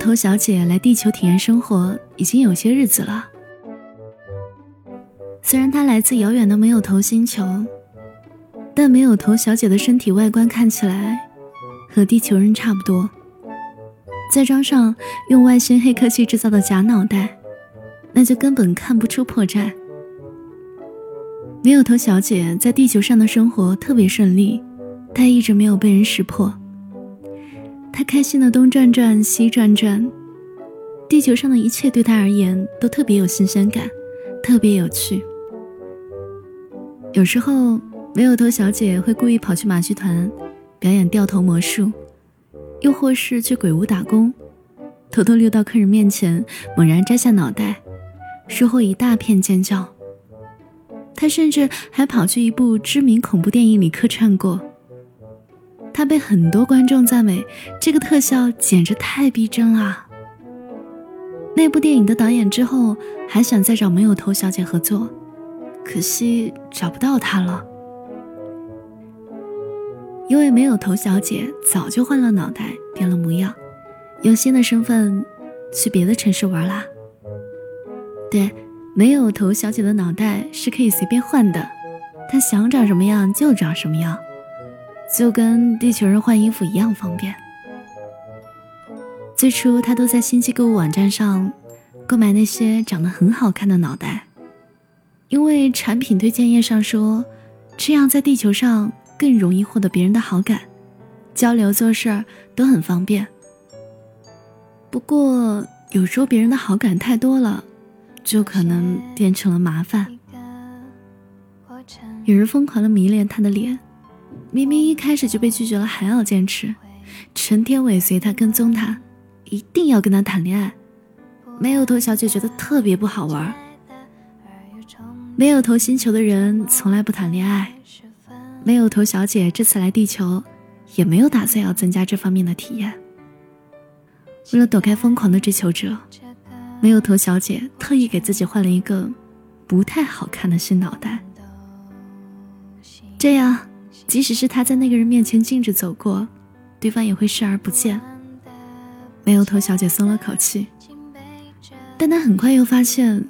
头小姐来地球体验生活已经有些日子了。虽然她来自遥远的没有头星球，但没有头小姐的身体外观看起来和地球人差不多。再装上用外星黑科技制造的假脑袋，那就根本看不出破绽。没有头小姐在地球上的生活特别顺利，她一直没有被人识破。她开心的东转转西转转，地球上的一切对她而言都特别有新鲜感，特别有趣。有时候，没有头小姐会故意跑去马戏团表演掉头魔术。又或是去鬼屋打工，偷偷溜到客人面前，猛然摘下脑袋，事后一大片尖叫。他甚至还跑去一部知名恐怖电影里客串过。他被很多观众赞美，这个特效简直太逼真了。那部电影的导演之后还想再找没有头小姐合作，可惜找不到她了。因为没有头小姐早就换了脑袋，变了模样，用新的身份去别的城市玩啦。对，没有头小姐的脑袋是可以随便换的，她想长什么样就长什么样，就跟地球人换衣服一样方便。最初，他都在星际购物网站上购买那些长得很好看的脑袋，因为产品推荐页上说，这样在地球上。更容易获得别人的好感，交流做事儿都很方便。不过有时候别人的好感太多了，就可能变成了麻烦。有人疯狂的迷恋他的脸，明明一开始就被拒绝了，还要坚持，成天尾随他，跟踪他，一定要跟他谈恋爱。没有头小姐觉得特别不好玩。没有头星球的人从来不谈恋爱。没有头小姐这次来地球，也没有打算要增加这方面的体验。为了躲开疯狂的追求者，没有头小姐特意给自己换了一个不太好看的新脑袋。这样，即使是他在那个人面前径直走过，对方也会视而不见。没有头小姐松了口气，但她很快又发现，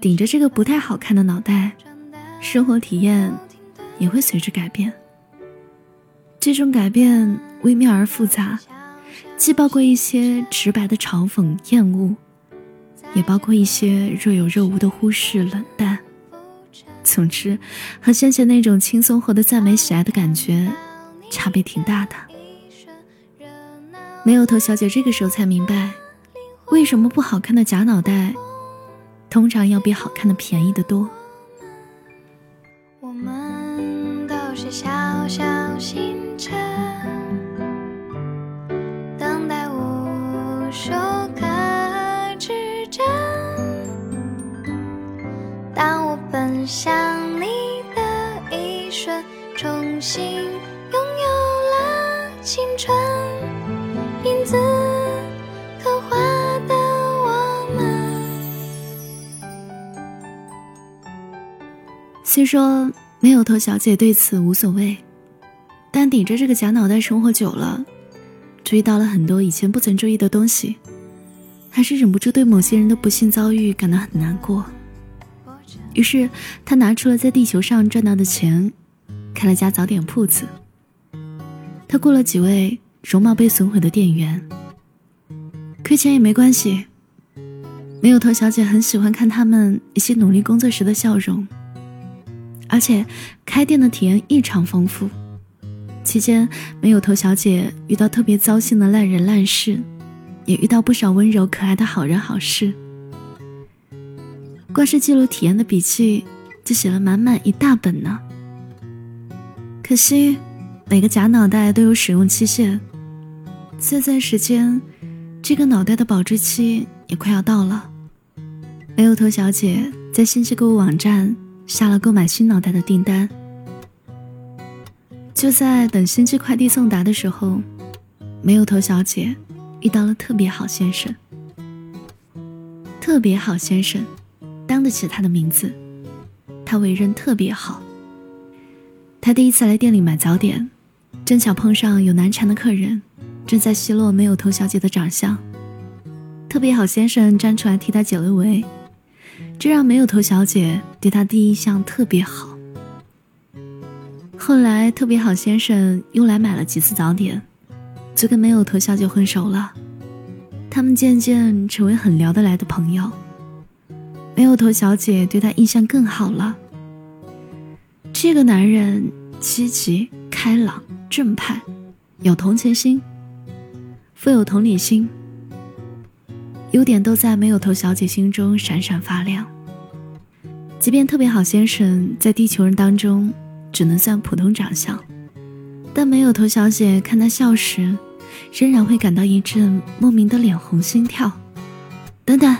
顶着这个不太好看的脑袋，生活体验。也会随之改变。这种改变微妙而复杂，既包括一些直白的嘲讽、厌恶，也包括一些若有若无的忽视、冷淡。总之，和先前那种轻松获得赞美、喜爱的感觉，差别挺大的。没有头小姐这个时候才明白，为什么不好看的假脑袋，通常要比好看的便宜的多。子刻画的我们。虽说。没有头小姐对此无所谓，但顶着这个假脑袋生活久了，注意到了很多以前不曾注意的东西，还是忍不住对某些人的不幸遭遇感到很难过。于是，他拿出了在地球上赚到的钱，开了家早点铺子。他雇了几位容貌被损毁的店员，亏钱也没关系。没有头小姐很喜欢看他们一些努力工作时的笑容。而且开店的体验异常丰富，期间没有头小姐遇到特别糟心的烂人烂事，也遇到不少温柔可爱的好人好事。光是记录体验的笔记就写了满满一大本呢。可惜每个假脑袋都有使用期限，这段时间这个脑袋的保质期也快要到了。没有头小姐在信息购物网站。下了购买新脑袋的订单，就在等星际快递送达的时候，没有头小姐遇到了特别好先生。特别好先生，当得起他的名字。他为人特别好。他第一次来店里买早点，正巧碰上有难缠的客人，正在奚落没有头小姐的长相，特别好先生站出来替她解了围，这让没有头小姐对他第一印象特别好。后来特别好先生又来买了几次早点，就跟没有头小姐混熟了，他们渐渐成为很聊得来的朋友。没有头小姐对他印象更好了。这个男人积极、开朗、正派，有同情心，富有同理心。优点都在没有头小姐心中闪闪发亮。即便特别好先生在地球人当中只能算普通长相，但没有头小姐看他笑时，仍然会感到一阵莫名的脸红心跳。等等，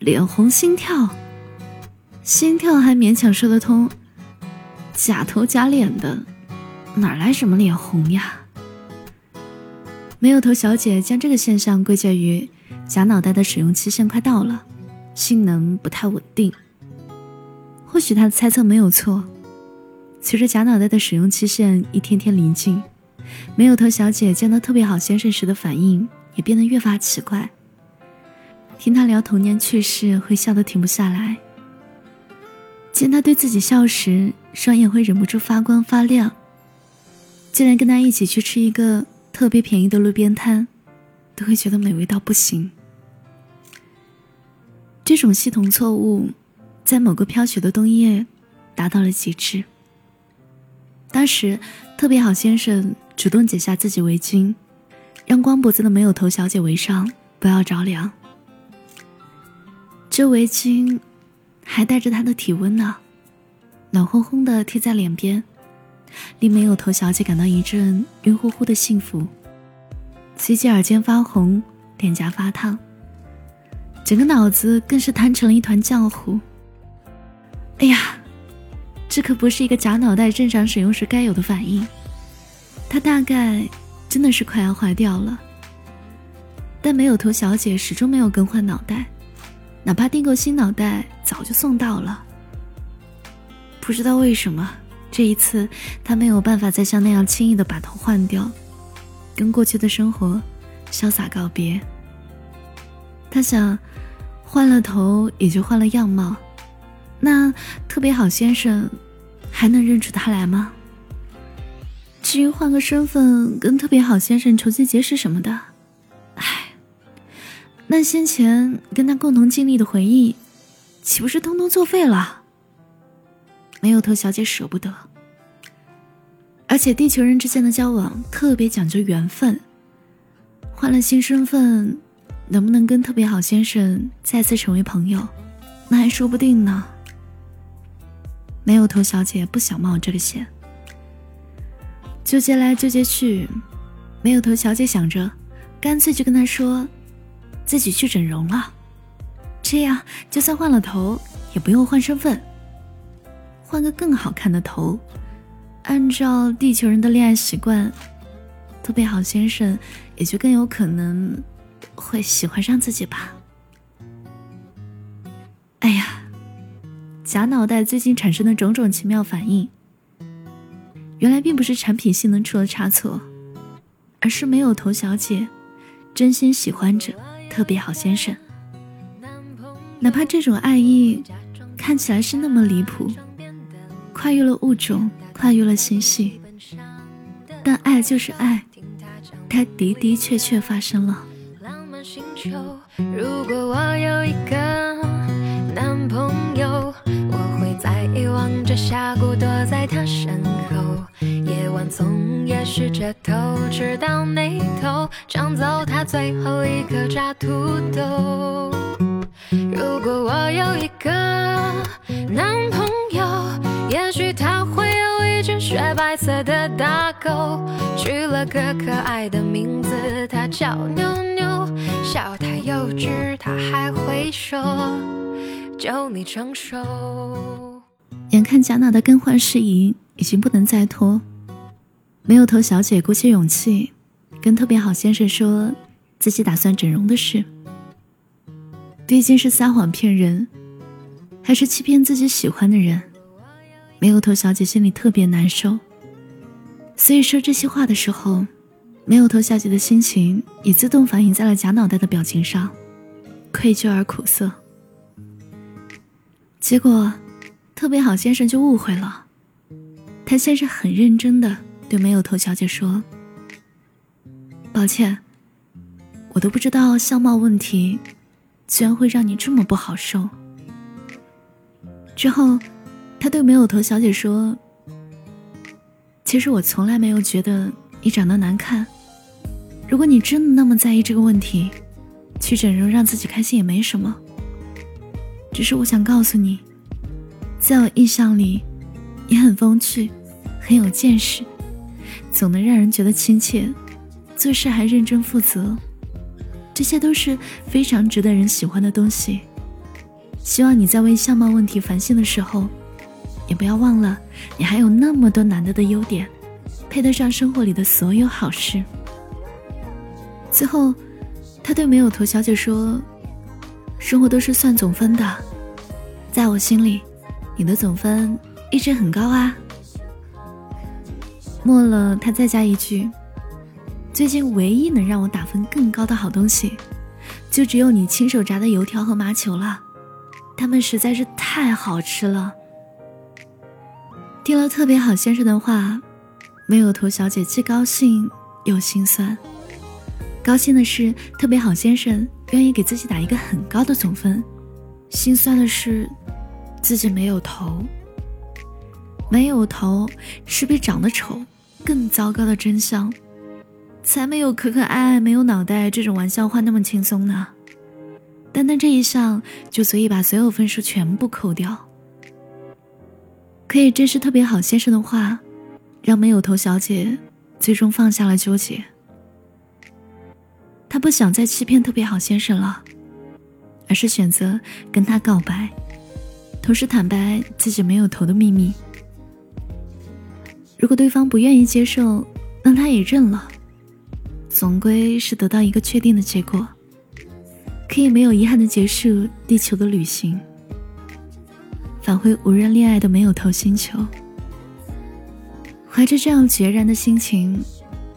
脸红心跳，心跳还勉强说得通，假头假脸的，哪来什么脸红呀？没有头小姐将这个现象归结于。假脑袋的使用期限快到了，性能不太稳定。或许他的猜测没有错。随着假脑袋的使用期限一天天临近，没有头小姐见到特别好先生时的反应也变得越发奇怪。听他聊童年趣事，会笑得停不下来；见他对自己笑时，双眼会忍不住发光发亮。竟然跟他一起去吃一个特别便宜的路边摊，都会觉得美味到不行。这种系统错误，在某个飘雪的冬夜达到了极致。当时，特别好先生主动解下自己围巾，让光脖子的没有头小姐围上，不要着凉。这围巾还带着她的体温呢，暖烘烘的贴在脸边，令没有头小姐感到一阵晕乎乎的幸福，随即耳尖发红，脸颊发烫。整个脑子更是瘫成了一团浆糊。哎呀，这可不是一个假脑袋正常使用时该有的反应，他大概真的是快要坏掉了。但没有头小姐始终没有更换脑袋，哪怕订购新脑袋早就送到了。不知道为什么，这一次他没有办法再像那样轻易的把头换掉，跟过去的生活潇洒告别。他想。换了头也就换了样貌，那特别好先生还能认出他来吗？至于换个身份跟特别好先生重新结识什么的，唉，那先前跟他共同经历的回忆，岂不是通通作废了？没有头小姐舍不得，而且地球人之间的交往特别讲究缘分，换了新身份。能不能跟特别好先生再次成为朋友，那还说不定呢。没有头小姐不想冒这个险，纠结来纠结去，没有头小姐想着，干脆就跟他说，自己去整容了，这样就算换了头，也不用换身份，换个更好看的头，按照地球人的恋爱习惯，特别好先生也就更有可能。会喜欢上自己吧？哎呀，假脑袋最近产生的种种奇妙反应，原来并不是产品性能出了差错，而是没有头小姐真心喜欢着特别好先生。哪怕这种爱意看起来是那么离谱，跨越了物种，跨越了星系，但爱就是爱，它的的确确发生了。如果我有一个男朋友，我会在遗忘着峡谷，躲在他身后。夜晚从夜试着偷吃到那头，抢走他最后一颗炸土豆。如果我有一个男朋友，也许他会有一只雪白色的大狗，取了个可爱的名字，它叫妞妞。笑太幼稚，他还会说：“就你成熟。”眼看贾娜的更换事宜已经不能再拖，没有头小姐鼓起勇气跟特别好先生说自己打算整容的事。毕竟是撒谎骗人，还是欺骗自己喜欢的人？没有头小姐心里特别难受，所以说这些话的时候。没有头小姐的心情也自动反映在了假脑袋的表情上，愧疚而苦涩。结果，特别好先生就误会了，他先是很认真的对没有头小姐说：“抱歉，我都不知道相貌问题，居然会让你这么不好受。”之后，他对没有头小姐说：“其实我从来没有觉得你长得难看。如果你真的那么在意这个问题，去整容让自己开心也没什么。只是我想告诉你，在我印象里，你很风趣，很有见识，总能让人觉得亲切，做事还认真负责，这些都是非常值得人喜欢的东西。”希望你在为相貌问题烦心的时候，也不要忘了，你还有那么多难得的优点，配得上生活里的所有好事。最后，他对没有头小姐说：“生活都是算总分的，在我心里，你的总分一直很高啊。”末了，他再加一句：“最近唯一能让我打分更高的好东西，就只有你亲手炸的油条和麻球了。”他们实在是太好吃了。听了特别好先生的话，没有头小姐既高兴又心酸。高兴的是特别好先生愿意给自己打一个很高的总分，心酸的是自己没有头。没有头是比长得丑更糟糕的真相，才没有可可爱爱没有脑袋这种玩笑话那么轻松呢。单单这一项就足以把所有分数全部扣掉。可以真是特别好先生的话，让没有头小姐最终放下了纠结。她不想再欺骗特别好先生了，而是选择跟他告白，同时坦白自己没有头的秘密。如果对方不愿意接受，那他也认了，总归是得到一个确定的结果。可以没有遗憾的结束地球的旅行，返回无人恋爱的没有头星球。怀着这样决然的心情，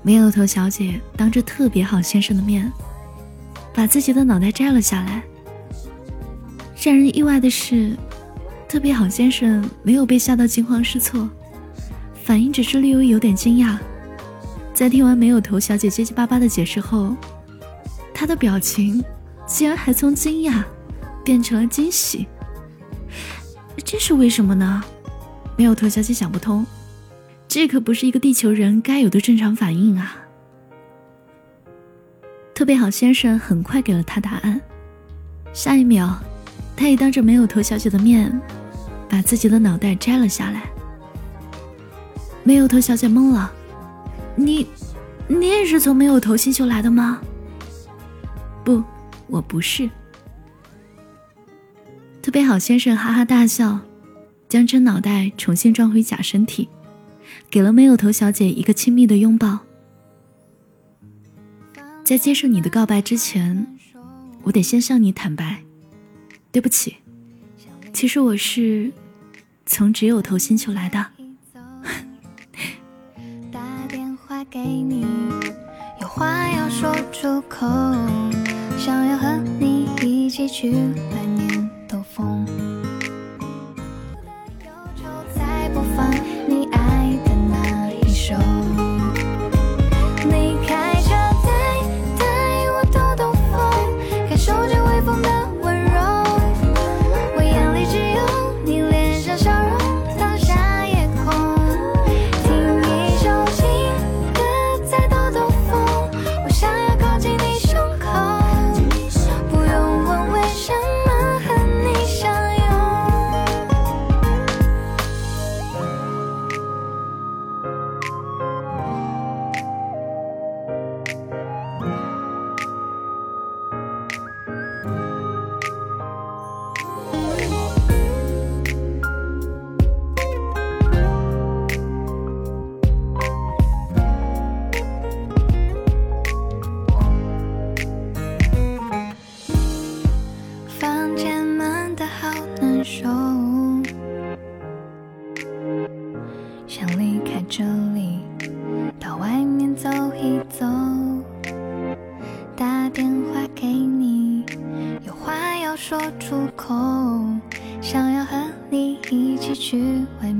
没有头小姐当着特别好先生的面，把自己的脑袋摘了下来。让人意外的是，特别好先生没有被吓到惊慌失措，反应只是略微有点惊讶。在听完没有头小姐结结巴巴的解释后，他的表情。竟然还从惊讶变成了惊喜，这是为什么呢？没有头小姐想不通，这可不是一个地球人该有的正常反应啊！特别好先生很快给了他答案，下一秒，他也当着没有头小姐的面，把自己的脑袋摘了下来。没有头小姐懵了，你，你也是从没有头星球来的吗？不。我不是。特别好先生哈哈大笑，将真脑袋重新装回假身体，给了没有头小姐一个亲密的拥抱。在接受你的告白之前，我得先向你坦白，对不起，其实我是从只有头星球来的。打电话给你，有话要说出口。想要和你一起去一走，打电话给你，有话要说出口，想要和你一起去外面。